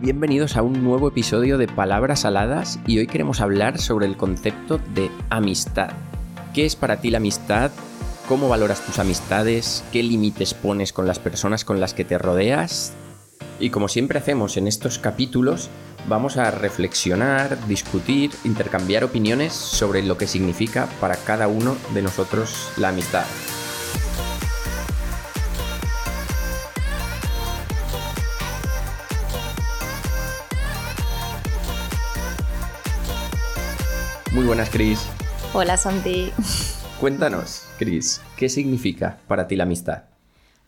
bienvenidos a un nuevo episodio de Palabras Aladas y hoy queremos hablar sobre el concepto de amistad. ¿Qué es para ti la amistad? ¿Cómo valoras tus amistades? ¿Qué límites pones con las personas con las que te rodeas? Y como siempre hacemos en estos capítulos, vamos a reflexionar, discutir, intercambiar opiniones sobre lo que significa para cada uno de nosotros la amistad. Muy buenas, Cris. Hola, Santi. Cuéntanos, Cris, ¿qué significa para ti la amistad?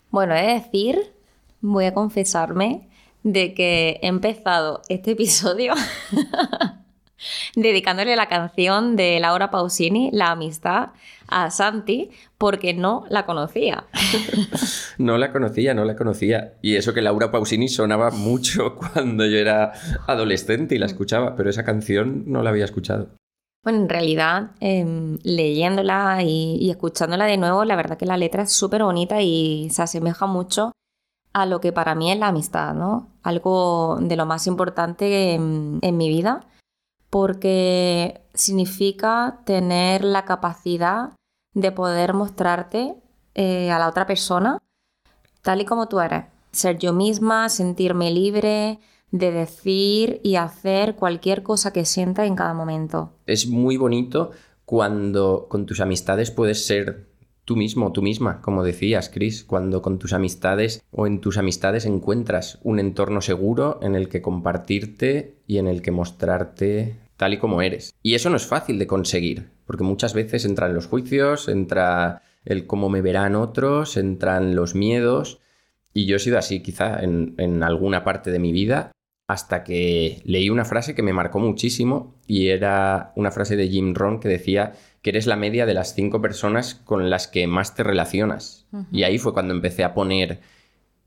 Bueno, es decir, voy a confesarme de que he empezado este episodio dedicándole la canción de Laura Pausini, La amistad, a Santi, porque no la conocía. no la conocía, no la conocía. Y eso que Laura Pausini sonaba mucho cuando yo era adolescente y la escuchaba, pero esa canción no la había escuchado. Bueno, en realidad, em, leyéndola y, escuchándola de nuevo, la verdad que la letra es súper bonita y se asemeja mucho a lo que para mí es la amistad, ¿no? Algo de lo más importante en, mi vida, porque significa tener la capacidad de poder mostrarte eh, a la otra persona tal y como tú eres. Ser yo misma, sentirme libre, de decir y hacer cualquier cosa que sienta en cada momento. Es muy bonito cuando con tus amistades puedes ser tú mismo, tú misma, como decías, Chris, cuando con tus amistades o en tus amistades encuentras un entorno seguro en el que compartirte y en el que mostrarte tal y como eres. Y eso no es fácil de conseguir, porque muchas veces entran los juicios, entra el cómo me verán otros, entran los miedos, y yo he sido así quizá en, en alguna parte de mi vida, hasta que leí una frase que me marcó muchísimo y era una frase de Jim Rohn que decía que eres la media de las cinco personas con las que más te relacionas. Y ahí fue cuando empecé a poner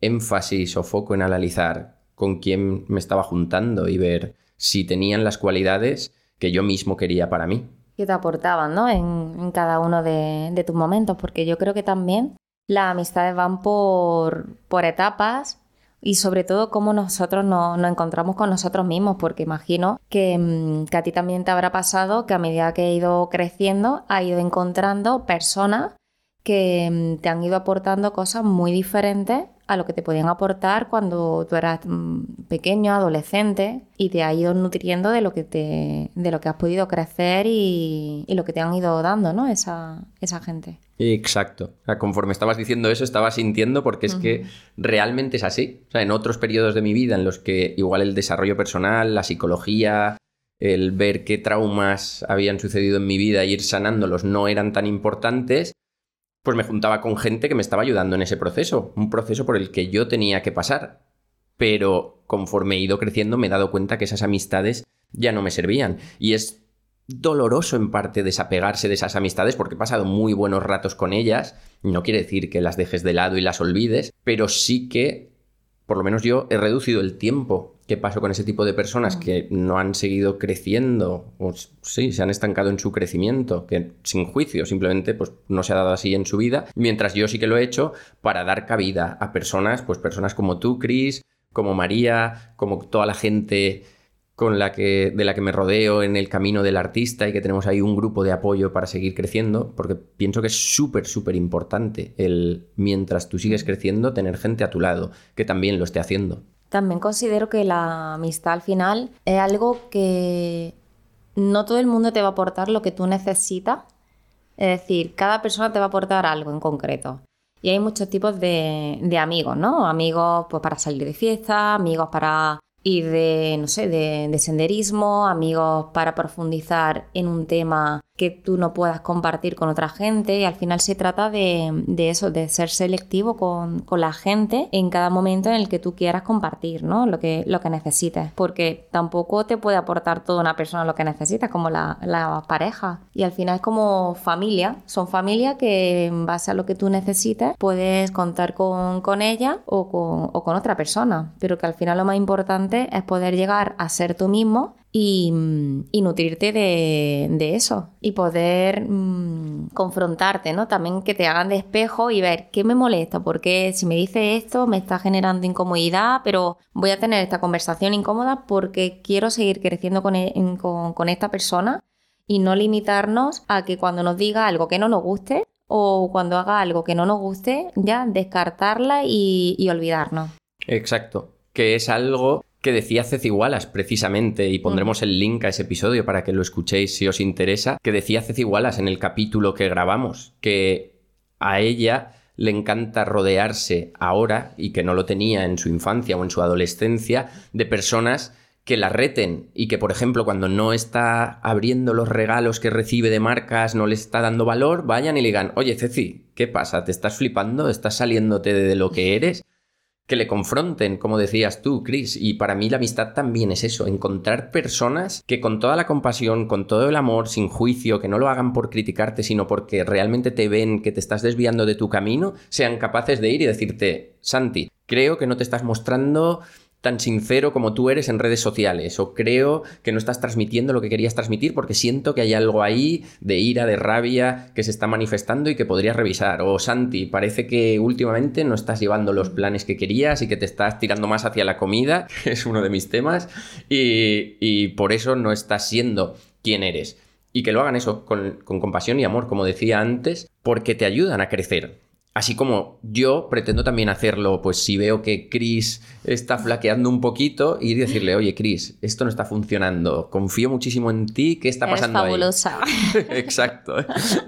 énfasis o foco en analizar con quién me estaba juntando y ver si tenían las cualidades que yo mismo quería para mí. Que te aportaban, ¿no? En, cada uno de, de, tus momentos, porque yo creo que también las amistades van por, por etapas y sobre todo cómo nosotros nos, encontramos con nosotros mismos, porque imagino mm, que, a ti también te habrá pasado que a medida que he ido creciendo, ha ido encontrando personas que mm, te han ido aportando cosas muy diferentes a lo que te podían aportar cuando tú eras mm, pequeño, adolescente, y te ha ido nutriendo de lo que, te, de lo que has podido crecer y, lo que te han ido dando, ¿no? Esa, esa gente. Exacto. conforme estabas diciendo eso, estaba sintiendo porque es que realmente es así. O sea, en otros periodos de mi vida en los que igual el desarrollo personal, la psicología, el ver qué traumas habían sucedido en mi vida e ir sanándolos no eran tan importantes, pues me juntaba con gente que me estaba ayudando en ese proceso, un proceso por el que yo tenía que pasar. Pero conforme he ido creciendo me he dado cuenta que esas amistades ya no me servían. Y es doloroso en parte desapegarse de esas amistades porque he pasado muy buenos ratos con ellas. No quiere decir que las dejes de lado y las olvides, pero sí que, por lo menos yo, he reducido el tiempo qué pasó con ese tipo de personas que no han seguido creciendo o sí, se han estancado en su crecimiento, que sin juicio, simplemente pues no se ha dado así en su vida, mientras yo sí que lo he hecho para dar cabida a personas, pues personas como tú, Chris, como María, como toda la gente con la que, de la que me rodeo en el camino del artista y que tenemos ahí un grupo de apoyo para seguir creciendo, porque pienso que es súper, súper importante el, mientras tú sigues creciendo, tener gente a tu lado que también lo esté haciendo. También considero que la amistad al final es algo que no todo el mundo te va a aportar lo que tú necesitas. Es decir, cada persona te va a aportar algo en concreto. Y hay muchos tipos de, de amigos, ¿no? Amigos pues, para salir de fiesta, amigos para ir de, no sé, de, de senderismo, amigos para profundizar en un tema que tú no puedas compartir con otra gente y al final se trata de, eso, de ser selectivo con, la gente en cada momento en el que tú quieras compartir, ¿no? Lo que, lo que necesites, porque tampoco te puede aportar toda una persona lo que necesitas, como la, pareja. Y al final es como familia, son familia que en base a lo que tú necesites puedes contar con, ella o con, o con otra persona, pero que al final lo más importante es poder llegar a ser tú mismo y, nutrirte de, eso y poder mm, confrontarte, ¿no? También que te hagan de espejo y ver qué me molesta, porque si me dice esto me está generando incomodidad, pero voy a tener esta conversación incómoda porque quiero seguir creciendo con, e, con, esta persona y no limitarnos a que cuando nos diga algo que no nos guste o cuando haga algo que no nos guste, ya descartarla y olvidarnos. Exacto, que es algo que decía Ceci Wallace precisamente, y pondremos el link a ese episodio para que lo escuchéis si os interesa, que decía Ceci Wallace en el capítulo que grabamos, que a ella le encanta rodearse ahora, y que no lo tenía en su infancia o en su adolescencia, de personas que la reten y que, por ejemplo, cuando no está abriendo los regalos que recibe de marcas, no le está dando valor, vayan y le digan, oye Ceci, ¿qué pasa? ¿Te estás flipando? ¿Estás saliéndote de lo que eres? Que le confronten, como decías tú, Chris. Y para mí la amistad también es eso, encontrar personas que con toda la compasión, con todo el amor, sin juicio, que no lo hagan por criticarte, sino porque realmente te ven que te estás desviando de tu camino, sean capaces de ir y decirte, Santi, creo que no te estás mostrando tan sincero como tú eres en redes sociales o creo que no estás transmitiendo lo que querías transmitir porque siento que hay algo ahí de ira, de rabia que se está manifestando y que podrías revisar. O Santi, parece que últimamente no estás llevando los planes que querías y que te estás tirando más hacia la comida, que es uno de mis temas, y, por eso no estás siendo quien eres. Y que lo hagan eso con, con compasión y amor, como decía antes, porque te ayudan a crecer Así como yo pretendo también hacerlo, pues si veo que Chris está flaqueando un poquito, ir y decirle, oye Chris, esto no está funcionando, confío muchísimo en ti, ¿qué está pasando fabulosa. Exacto.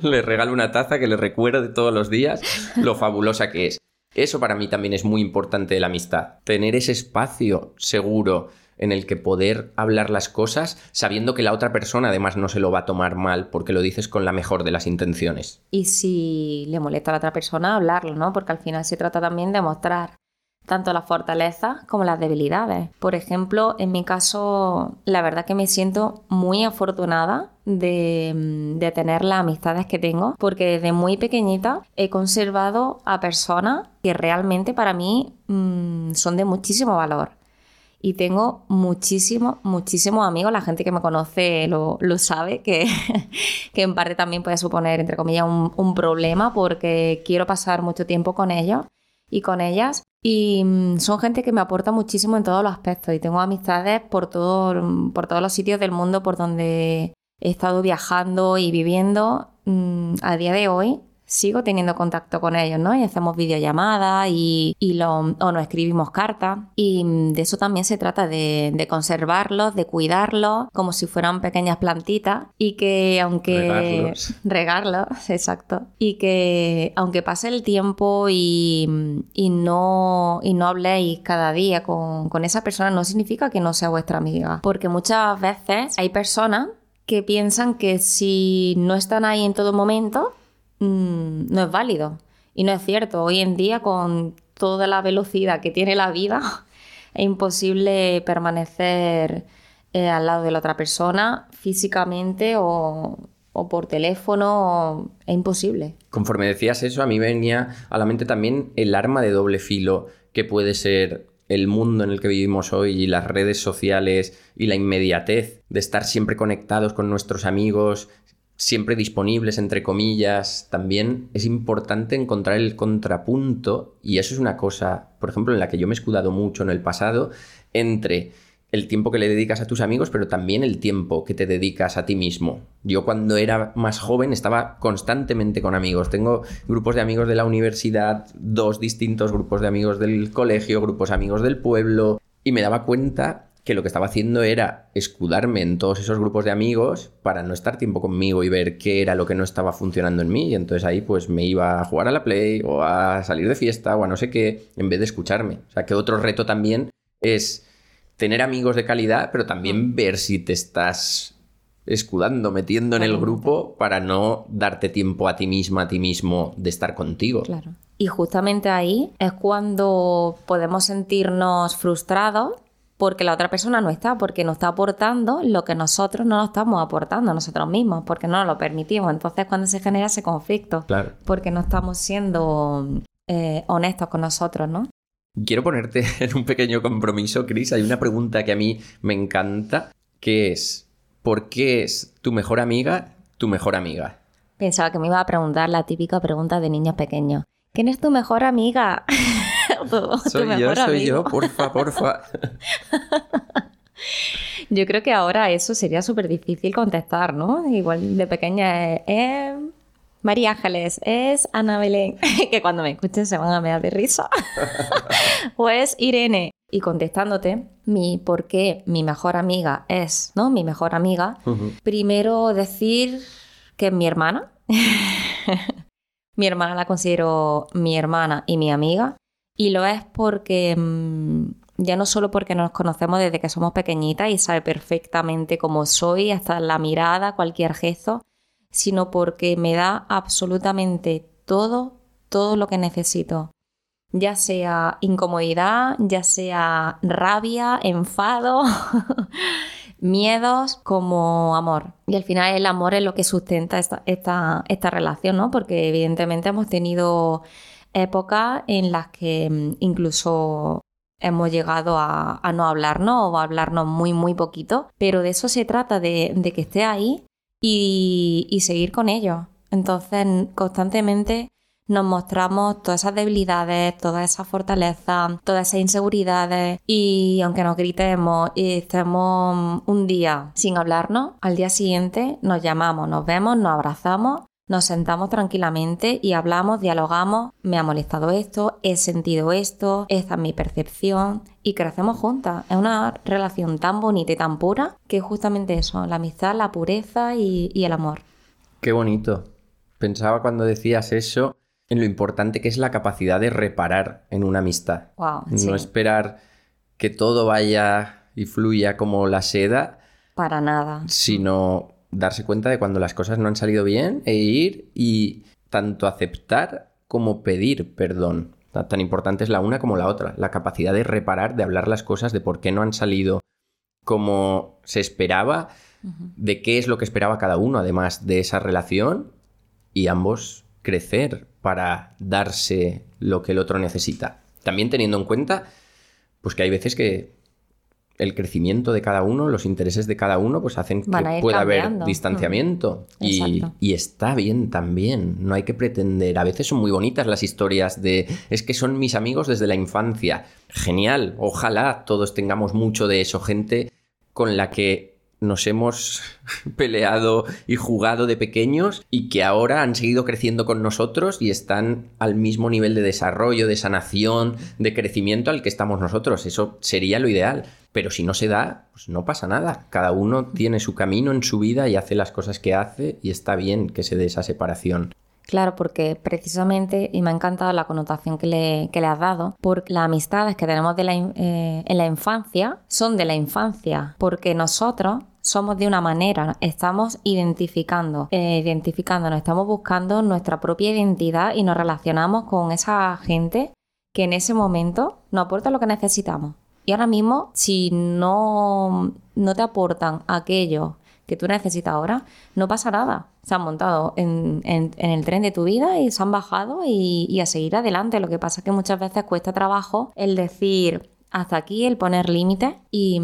Le regalo una taza que le recuerde todos los días lo fabulosa que es. Eso para mí también es muy importante de la amistad. Tener ese espacio seguro en el que poder hablar las cosas sabiendo que la otra persona además no se lo va a tomar mal porque lo dices con la mejor de las intenciones. Y si le molesta a la otra persona, hablarlo, ¿no? Porque al final se trata también de mostrar tanto las fortalezas como las debilidades. Por ejemplo, en mi caso, la verdad que me siento muy afortunada de, de, tener las amistades que tengo, porque desde muy pequeñita he conservado a personas que realmente para mí mm, son de muchísimo valor y tengo muchísimos, muchísimos amigos. La gente que me conoce lo, sabe, que, que, en parte también puede suponer, entre comillas, un, problema porque quiero pasar mucho tiempo con ellos y con ellas. Y mm, son gente que me aporta muchísimo en todos los aspectos y tengo amistades por, todo, por todos los sitios del mundo por donde he estado viajando y viviendo. Mm, a día de hoy sigo teniendo contacto con ellos, ¿no? Y hacemos videollamadas y, y lo, o nos escribimos cartas. Y de eso también se trata, de, conservarlos, de cuidarlos, como si fueran pequeñas plantitas. Y que aunque... Regarlos. Regarlos, exacto. Y que aunque pase el tiempo y, no, y no habléis cada día con, con esa persona, no significa que no sea vuestra amiga. Porque muchas veces hay personas que piensan que si no están ahí en todo momento, Mm, no es válido. Y no es cierto. Hoy en día, con toda la velocidad que tiene la vida, es imposible permanecer eh, al lado de la otra persona físicamente o, por teléfono. Es imposible. Conforme decías eso, a mí venía a la mente también el arma de doble filo que puede ser el mundo en el que vivimos hoy y las redes sociales y la inmediatez de estar siempre conectados con nuestros amigos, siempre disponibles, entre comillas, también es importante encontrar el contrapunto, y eso es una cosa, por ejemplo, en la que yo me he escudado mucho en el pasado, entre el tiempo que le dedicas a tus amigos, pero también el tiempo que te dedicas a ti mismo. Yo cuando era más joven estaba constantemente con amigos. Tengo grupos de amigos de la universidad, dos distintos grupos de amigos del colegio, grupos amigos del pueblo, y me daba cuenta que lo que estaba haciendo era escudarme en todos esos grupos de amigos para no estar tiempo conmigo y ver qué era lo que no estaba funcionando en mí. Y entonces ahí pues me iba a jugar a la Play o a salir de fiesta o a no sé qué, en vez de escucharme. O sea que otro reto también es tener amigos de calidad, pero también mm. ver si te estás escudando, metiendo en el grupo para no darte tiempo a ti misma, a ti mismo de estar contigo. Claro. Y justamente ahí es cuando podemos sentirnos frustrados porque la otra persona no está, porque nos está aportando lo que nosotros no nos estamos aportando nosotros mismos, porque no nos lo permitimos. Entonces, cuando se genera ese conflicto, porque no estamos siendo eh, honestos con nosotros, ¿no? Quiero ponerte en un pequeño compromiso, Cris. Hay una pregunta que a mí me encanta, que es ¿por qué es tu mejor amiga tu mejor amiga? Pensaba que me iba a preguntar la típica pregunta de niños pequeños. ¿Quién es tu mejor amiga? soy yo, soy yo, porfa, porfa. yo creo que ahora eso sería súper difícil contestar, ¿no? Igual de pequeña es, María Ángeles, es Ana Belén, que cuando me escuchen se van a mear de risa. o es Irene. Y contestándote, mi por qué mi mejor amiga es, ¿no? Mi mejor amiga. Primero decir que es mi hermana. mi hermana la considero mi hermana y mi amiga. Y lo es porque mm, ya no solo porque nos conocemos desde que somos pequeñitas y sabe perfectamente cómo soy, hasta la mirada, cualquier gesto, sino porque me da absolutamente todo, todo lo que necesito. Ya sea incomodidad, ya sea rabia, enfado, miedos, como amor. Y al final el amor es lo que sustenta esta, esta, esta relación, ¿no? Porque evidentemente hemos tenido épocas en las que mm, incluso hemos llegado a, no hablarnos o a hablarnos muy, muy poquito, pero de eso se trata, de, que esté ahí y, seguir con ello. Entonces, constantemente nos mostramos todas esas debilidades, todas esas fortalezas, todas esas inseguridades. Y aunque nos gritemos y estemos un día sin hablarnos, al día siguiente nos llamamos, nos vemos, nos abrazamos nos sentamos tranquilamente y hablamos, dialogamos, me ha molestado esto, he sentido esto, esta es mi percepción y crecemos juntas. Es una relación tan bonita y tan pura que es justamente eso, la amistad, la pureza y, el amor. Qué bonito. Pensaba cuando decías eso en lo importante que es la capacidad de reparar en una amistad. no esperar que todo vaya y fluya como la seda. Para nada. Sino darse cuenta de cuando las cosas no han salido bien e ir y tanto aceptar como pedir perdón. Tan importante es la una como la otra, la capacidad de reparar, de hablar las cosas, de por qué no han salido como se esperaba, de qué es lo que esperaba cada uno, además de esa relación, y ambos crecer para darse lo que el otro necesita. También teniendo en cuenta, pues que hay veces que el crecimiento de cada uno, los intereses de cada uno, pues hacen que pueda haber distanciamiento. Y, y, está bien también. No hay que pretender. A veces son muy bonitas las historias de es que son mis amigos desde la infancia. Genial. Ojalá todos tengamos mucho de eso. Gente con la que nos hemos peleado y jugado de pequeños y que ahora han seguido creciendo con nosotros y están al mismo nivel de desarrollo, de sanación, de crecimiento al que estamos nosotros. Eso sería lo ideal. Pero si no se da, pues no pasa nada. Cada uno tiene su camino en su vida y hace las cosas que hace y está bien que se dé esa separación. Claro, porque precisamente, y me ha encantado la connotación que le, le has dado, porque las amistades que tenemos eh, en la infancia son de la infancia, porque nosotros somos de una manera, estamos identificando, eh, identificándonos, estamos buscando nuestra propia identidad y nos relacionamos con esa gente que en ese momento nos aporta lo que necesitamos. Y ahora mismo, si no, no te aportan aquello que tú necesitas ahora, no pasa nada. Se han montado en, el tren de tu vida y se han bajado y, a seguir adelante. Lo que pasa es que muchas veces cuesta trabajo el decir, hasta aquí el poner límites y,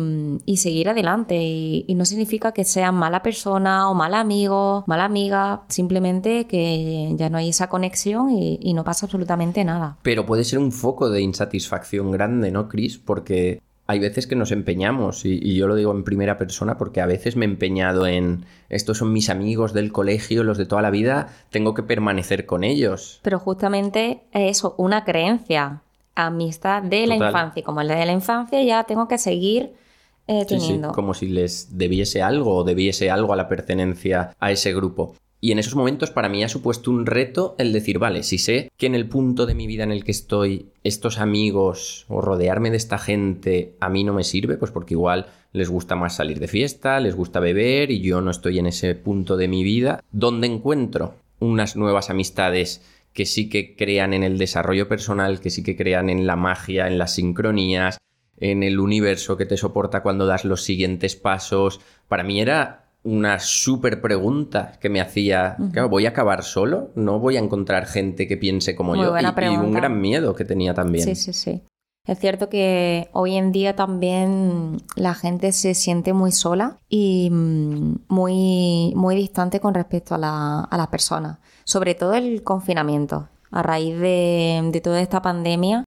seguir adelante. Y, no significa que seas mala persona o mal amigo, mala amiga, simplemente que ya no hay esa conexión y, y, no pasa absolutamente nada. Pero puede ser un foco de insatisfacción grande, ¿no, Chris? Porque hay veces que nos empeñamos, y, yo lo digo en primera persona porque a veces me he empeñado en, estos son mis amigos del colegio, los de toda la vida, tengo que permanecer con ellos. Pero justamente eso, una creencia, amistad de la infancia, como el de la infancia ya tengo que seguir eh, teniendo. como si les debiese algo o debiese algo a la pertenencia a ese grupo. Y en esos momentos para mí ha supuesto un reto el decir, vale, si sé que en el punto de mi vida en el que estoy, estos amigos o rodearme de esta gente a mí no me sirve, pues porque igual les gusta más salir de fiesta, les gusta beber y yo no estoy en ese punto de mi vida, ¿dónde encuentro unas nuevas amistades que sí que crean en el desarrollo personal, que sí que crean en la magia, en las sincronías, en el universo que te soporta cuando das los siguientes pasos? Para mí era una súper pregunta que me hacía, claro, ¿voy a acabar solo? ¿No voy a encontrar gente que piense como yo? Y, y, un gran miedo que tenía también. Sí, sí, sí. Es cierto que hoy en día también la gente se siente muy sola y mm, muy, muy distante con respecto a, la, las personas, sobre todo el confinamiento. A raíz de toda esta pandemia,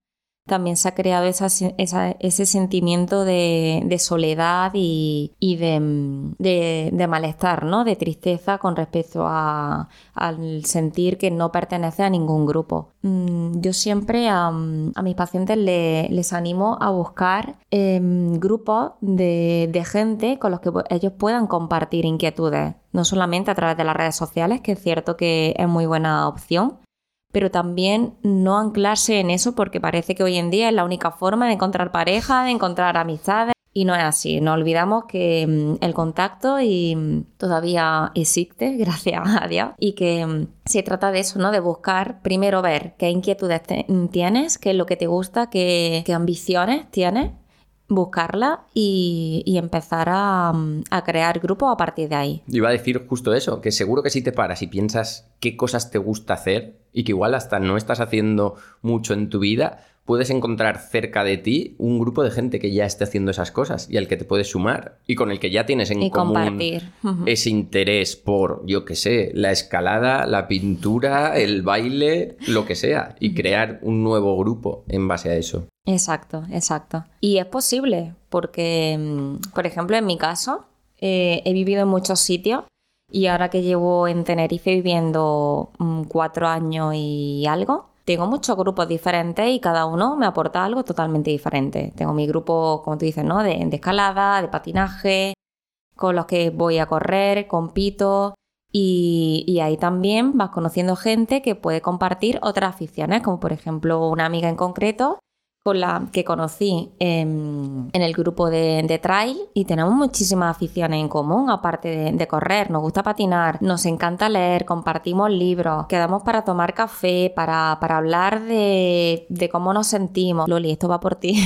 también se ha creado ese sentimiento de, soledad y, de, malestar, ¿no? de tristeza con respecto al sentir que no pertenece a ningún grupo. Mm, yo siempre a, mis pacientes les animo a buscar em, grupos de gente con los que ellos puedan compartir inquietudes, no solamente a través de las redes sociales, que es cierto que es muy buena opción, pero también no anclarse en eso porque parece que hoy en día es la única forma de encontrar pareja, de encontrar amistades. Y no es así, no olvidamos que mm, el contacto y mm, todavía existe, gracias a Dios, y que mm, se trata de eso, ¿no? De buscar, primero ver qué inquietudes tienes, qué es lo que te gusta, qué, qué ambiciones tienes, buscarla y, empezar a, a, crear grupo a partir de ahí. Iba a decir justo eso, que seguro que si te paras y piensas qué cosas te gusta hacer y que igual hasta no estás haciendo mucho en tu vida, puedes encontrar cerca de ti un grupo de gente que ya esté haciendo esas cosas y al que te puedes sumar y con el que ya tienes en común ese interés por, yo qué sé, la escalada, la pintura, el baile, lo que sea, y crear un nuevo grupo en base a eso. Exacto, exacto. Y es posible, porque, mm, por ejemplo, en mi caso, eh, he vivido en muchos sitios y ahora que llevo en Tenerife viviendo mm, cuatro años y algo, tengo muchos grupos diferentes y cada uno me aporta algo totalmente diferente. Tengo mi grupo, como tú dices, ¿no? De, escalada, de patinaje, con los que voy a correr, compito. Y, ahí también vas conociendo gente que puede compartir otras aficiones, como por ejemplo una amiga en concreto con la que conocí en, el grupo de, trail y tenemos muchísimas aficiones en común, aparte de, correr, nos gusta patinar, nos encanta leer, compartimos libros, quedamos para tomar café, para, hablar de, de, cómo nos sentimos. Loli, esto va por ti.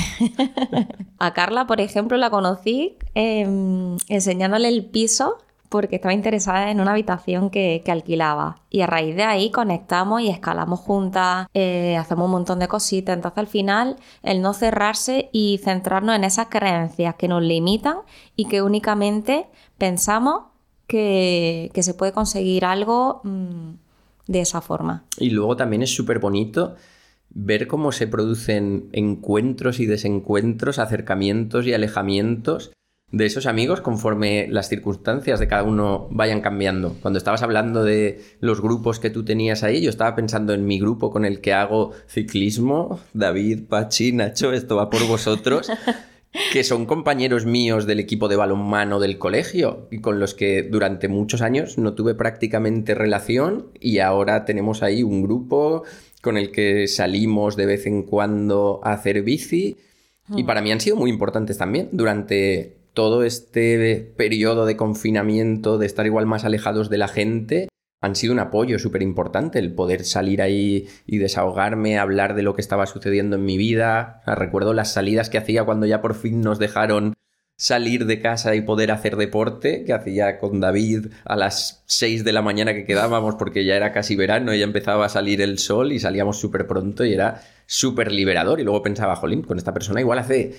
A Carla, por ejemplo, la conocí em, enseñándole el piso porque estaba interesada en una habitación que, alquilaba. Y a raíz de ahí conectamos y escalamos juntas, eh, hacemos un montón de cositas. Entonces al final el no cerrarse y centrarnos en esas creencias que nos limitan y que únicamente pensamos que, se puede conseguir algo mm, de esa forma. Y luego también es súper bonito ver cómo se producen encuentros y desencuentros, acercamientos y alejamientos de esos amigos conforme las circunstancias de cada uno vayan cambiando. Cuando estabas hablando de los grupos que tú tenías ahí, yo estaba pensando en mi grupo con el que hago ciclismo, David, Pachi, Nacho, esto va por vosotros. que son compañeros míos del equipo de balonmano del colegio y con los que durante muchos años no tuve prácticamente relación y ahora tenemos ahí un grupo con el que salimos de vez en cuando a hacer bici y para mí han sido muy importantes también durante todo este periodo de confinamiento, de estar igual más alejados de la gente, han sido un apoyo súper importante, el poder salir ahí y desahogarme, hablar de lo que estaba sucediendo en mi vida. recuerdo las salidas que hacía cuando ya por fin nos dejaron salir de casa y poder hacer deporte, que hacía con David a las 6 de la mañana que quedábamos porque ya era casi verano y ya empezaba a salir el sol y salíamos súper pronto y era súper liberador. Y luego pensaba, jolín, con esta persona igual hace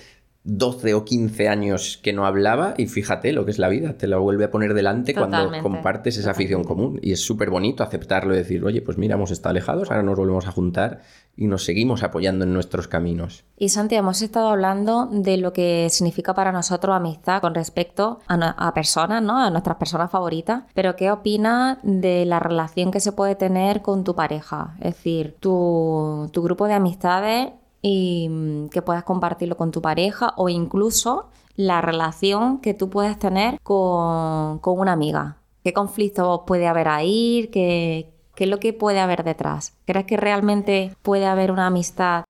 12 o 15 años que no hablaba y fíjate lo que es la vida, te la vuelve a poner delante cuando compartes esa afición común y es súper bonito aceptarlo y decir, oye, pues mira, hemos estado alejados, ahora nos volvemos a juntar y nos seguimos apoyando en nuestros caminos. Y Santi, hemos estado hablando de lo que significa para nosotros amistad con respecto a, personas, ¿no? A nuestras personas favoritas, pero ¿qué opinas de la relación que se puede tener con tu pareja? Es decir, tu, tu grupo de amistades y mm, que puedas compartirlo con tu pareja o incluso la relación que tú puedes tener con, una amiga. ¿Qué conflicto puede haber ahí? ¿Qué, ¿Qué es lo que puede haber detrás? ¿Crees que realmente puede haber una amistad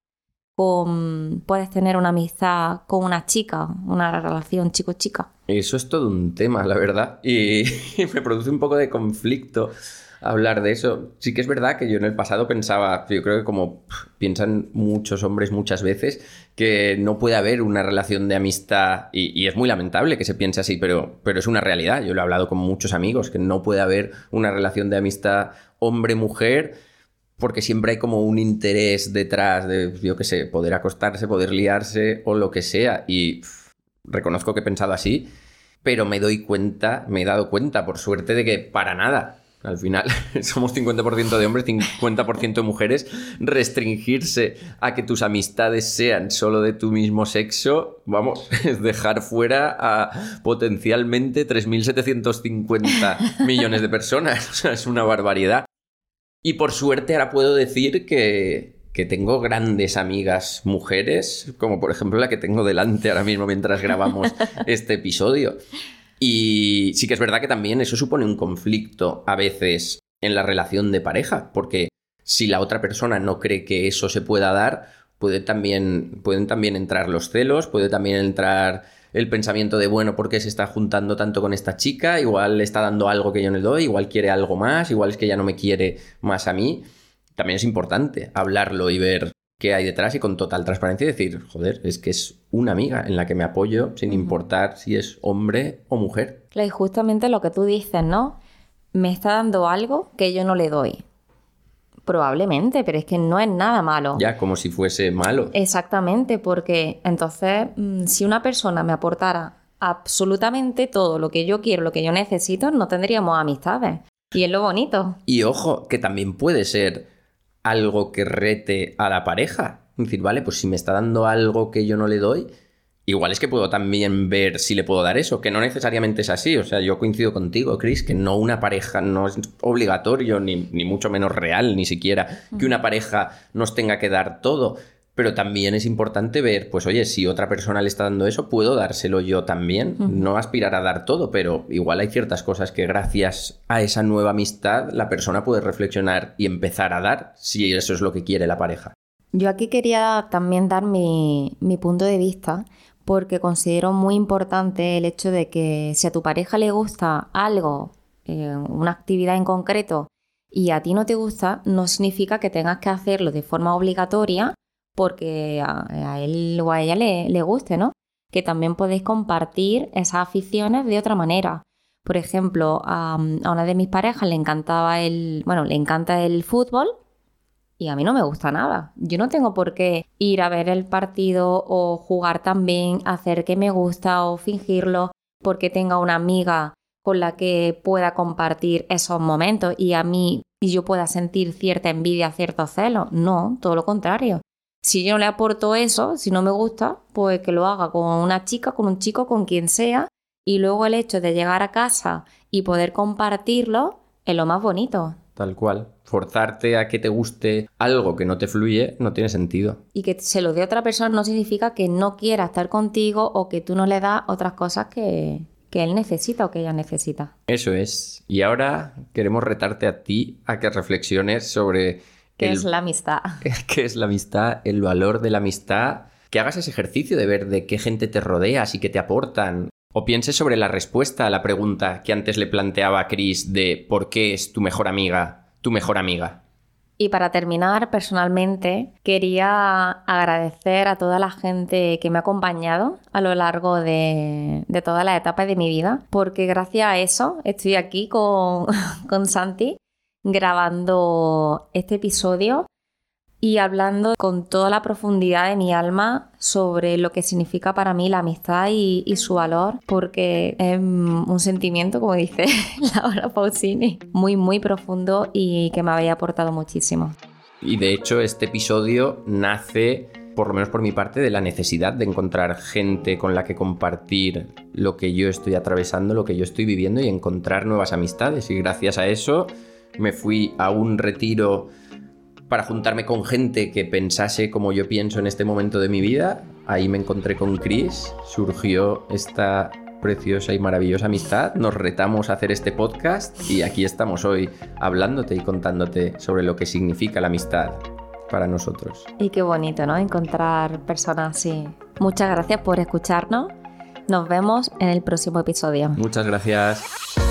con... puedes tener una amistad con una chica, una relación chico-chica? Eso es todo un tema, la verdad. Y me produce un poco de conflicto hablar de eso. Sí que es verdad que yo en el pasado pensaba, yo creo que como piensan muchos hombres muchas veces, que no puede haber una relación de amistad, y, es muy lamentable que se piense así, pero, pero es una realidad. Yo lo he hablado con muchos amigos, que no puede haber una relación de amistad hombre-mujer porque siempre hay como un interés detrás de, yo qué sé, poder acostarse, poder liarse o lo que sea. Y reconozco que he pensado así, pero me doy cuenta, me he dado cuenta, por suerte, de que para nada. Al final somos 50% de hombres, 50% de mujeres. Restringirse a que tus amistades sean solo de tu mismo sexo, vamos, es dejar fuera a potencialmente 3.750 millones de personas. O sea, es una barbaridad. Y por suerte ahora puedo decir que, que tengo grandes amigas mujeres, como por ejemplo la que tengo delante ahora mismo mientras grabamos este episodio. Y sí que es verdad que también eso supone un conflicto a veces en la relación de pareja, porque si la otra persona no cree que eso se pueda dar, puede también, pueden también entrar los celos, puede también entrar el pensamiento de, bueno, ¿por qué se está juntando tanto con esta chica? Igual le está dando algo que yo no le doy, igual quiere algo más, igual es que ya no me quiere más a mí. También es importante hablarlo y ver qué hay detrás y con total transparencia decir, joder, es que es una amiga en la que me apoyo sin importar si es hombre o mujer. Y justamente lo que tú dices, ¿no? Me está dando algo que yo no le doy. Probablemente, pero es que no es nada malo. Ya, como si fuese malo. Exactamente, porque entonces, mm, si una persona me aportara absolutamente todo lo que yo quiero, lo que yo necesito, no tendríamos amistades. Y es lo bonito. Y ojo, que también puede ser algo que rete a la pareja. Es decir, vale, pues si me está dando algo que yo no le doy, igual es que puedo también ver si le puedo dar eso, que no necesariamente es así. O sea, yo coincido contigo, Chris, que no una pareja no es obligatorio, ni, ni mucho menos real, ni siquiera, que una pareja nos tenga que dar todo. Pero también es importante ver, pues oye, si otra persona le está dando eso, puedo dárselo yo también. No aspirar a dar todo, pero igual hay ciertas cosas que gracias a esa nueva amistad la persona puede reflexionar y empezar a dar, si eso es lo que quiere la pareja. Yo aquí quería también dar mi, punto de vista porque considero muy importante el hecho de que si a tu pareja le gusta algo, eh, una actividad en concreto, y a ti no te gusta, no significa que tengas que hacerlo de forma obligatoria porque a, él o a ella le, guste, ¿no? Que también podéis compartir esas aficiones de otra manera. Por ejemplo, a, a, una de mis parejas le encantaba el, bueno, le encanta el fútbol y a mí no me gusta nada. Yo no tengo por qué ir a ver el partido o jugar también, hacer que me gusta o fingirlo porque tenga una amiga con la que pueda compartir esos momentos y a mí y yo pueda sentir cierta envidia, cierto celo. No, todo lo contrario. Si yo no le aporto eso, si no me gusta, pues que lo haga con una chica, con un chico, con quien sea. Y luego el hecho de llegar a casa y poder compartirlo es lo más bonito. Tal cual. Forzarte a que te guste algo que no te fluye no tiene sentido. Y que se lo dé otra persona no significa que no quiera estar contigo o que tú no le das otras cosas que, que él necesita o que ella necesita. Eso es. Y ahora queremos retarte a ti a que reflexiones sobre ¿Qué es la amistad? ¿Qué es la amistad? El valor de la amistad. Que hagas ese ejercicio de ver de qué gente te rodeas y qué te aportan. O pienses sobre la respuesta a la pregunta que antes le planteaba a Chris de por qué es tu mejor amiga, tu mejor amiga. Y para terminar, personalmente, quería agradecer a toda la gente que me ha acompañado a lo largo de, de toda la etapa de mi vida, porque gracias a eso estoy aquí con, con Santi grabando este episodio y hablando con toda la profundidad de mi alma sobre lo que significa para mí la amistad y, su valor, porque es un sentimiento, como dice Laura Pausini, muy, muy profundo y que me había aportado muchísimo. Y de hecho este episodio nace, por lo menos por mi parte, de la necesidad de encontrar gente con la que compartir lo que yo estoy atravesando, lo que yo estoy viviendo y encontrar nuevas amistades. Y gracias a eso me fui a un retiro para juntarme con gente que pensase como yo pienso en este momento de mi vida. Ahí me encontré con Chris, surgió esta preciosa y maravillosa amistad, nos retamos a hacer este podcast y aquí estamos hoy hablándote y contándote sobre lo que significa la amistad para nosotros. Y qué bonito, ¿no? Encontrar personas así. Muchas gracias por escucharnos. Nos vemos en el próximo episodio. Muchas gracias.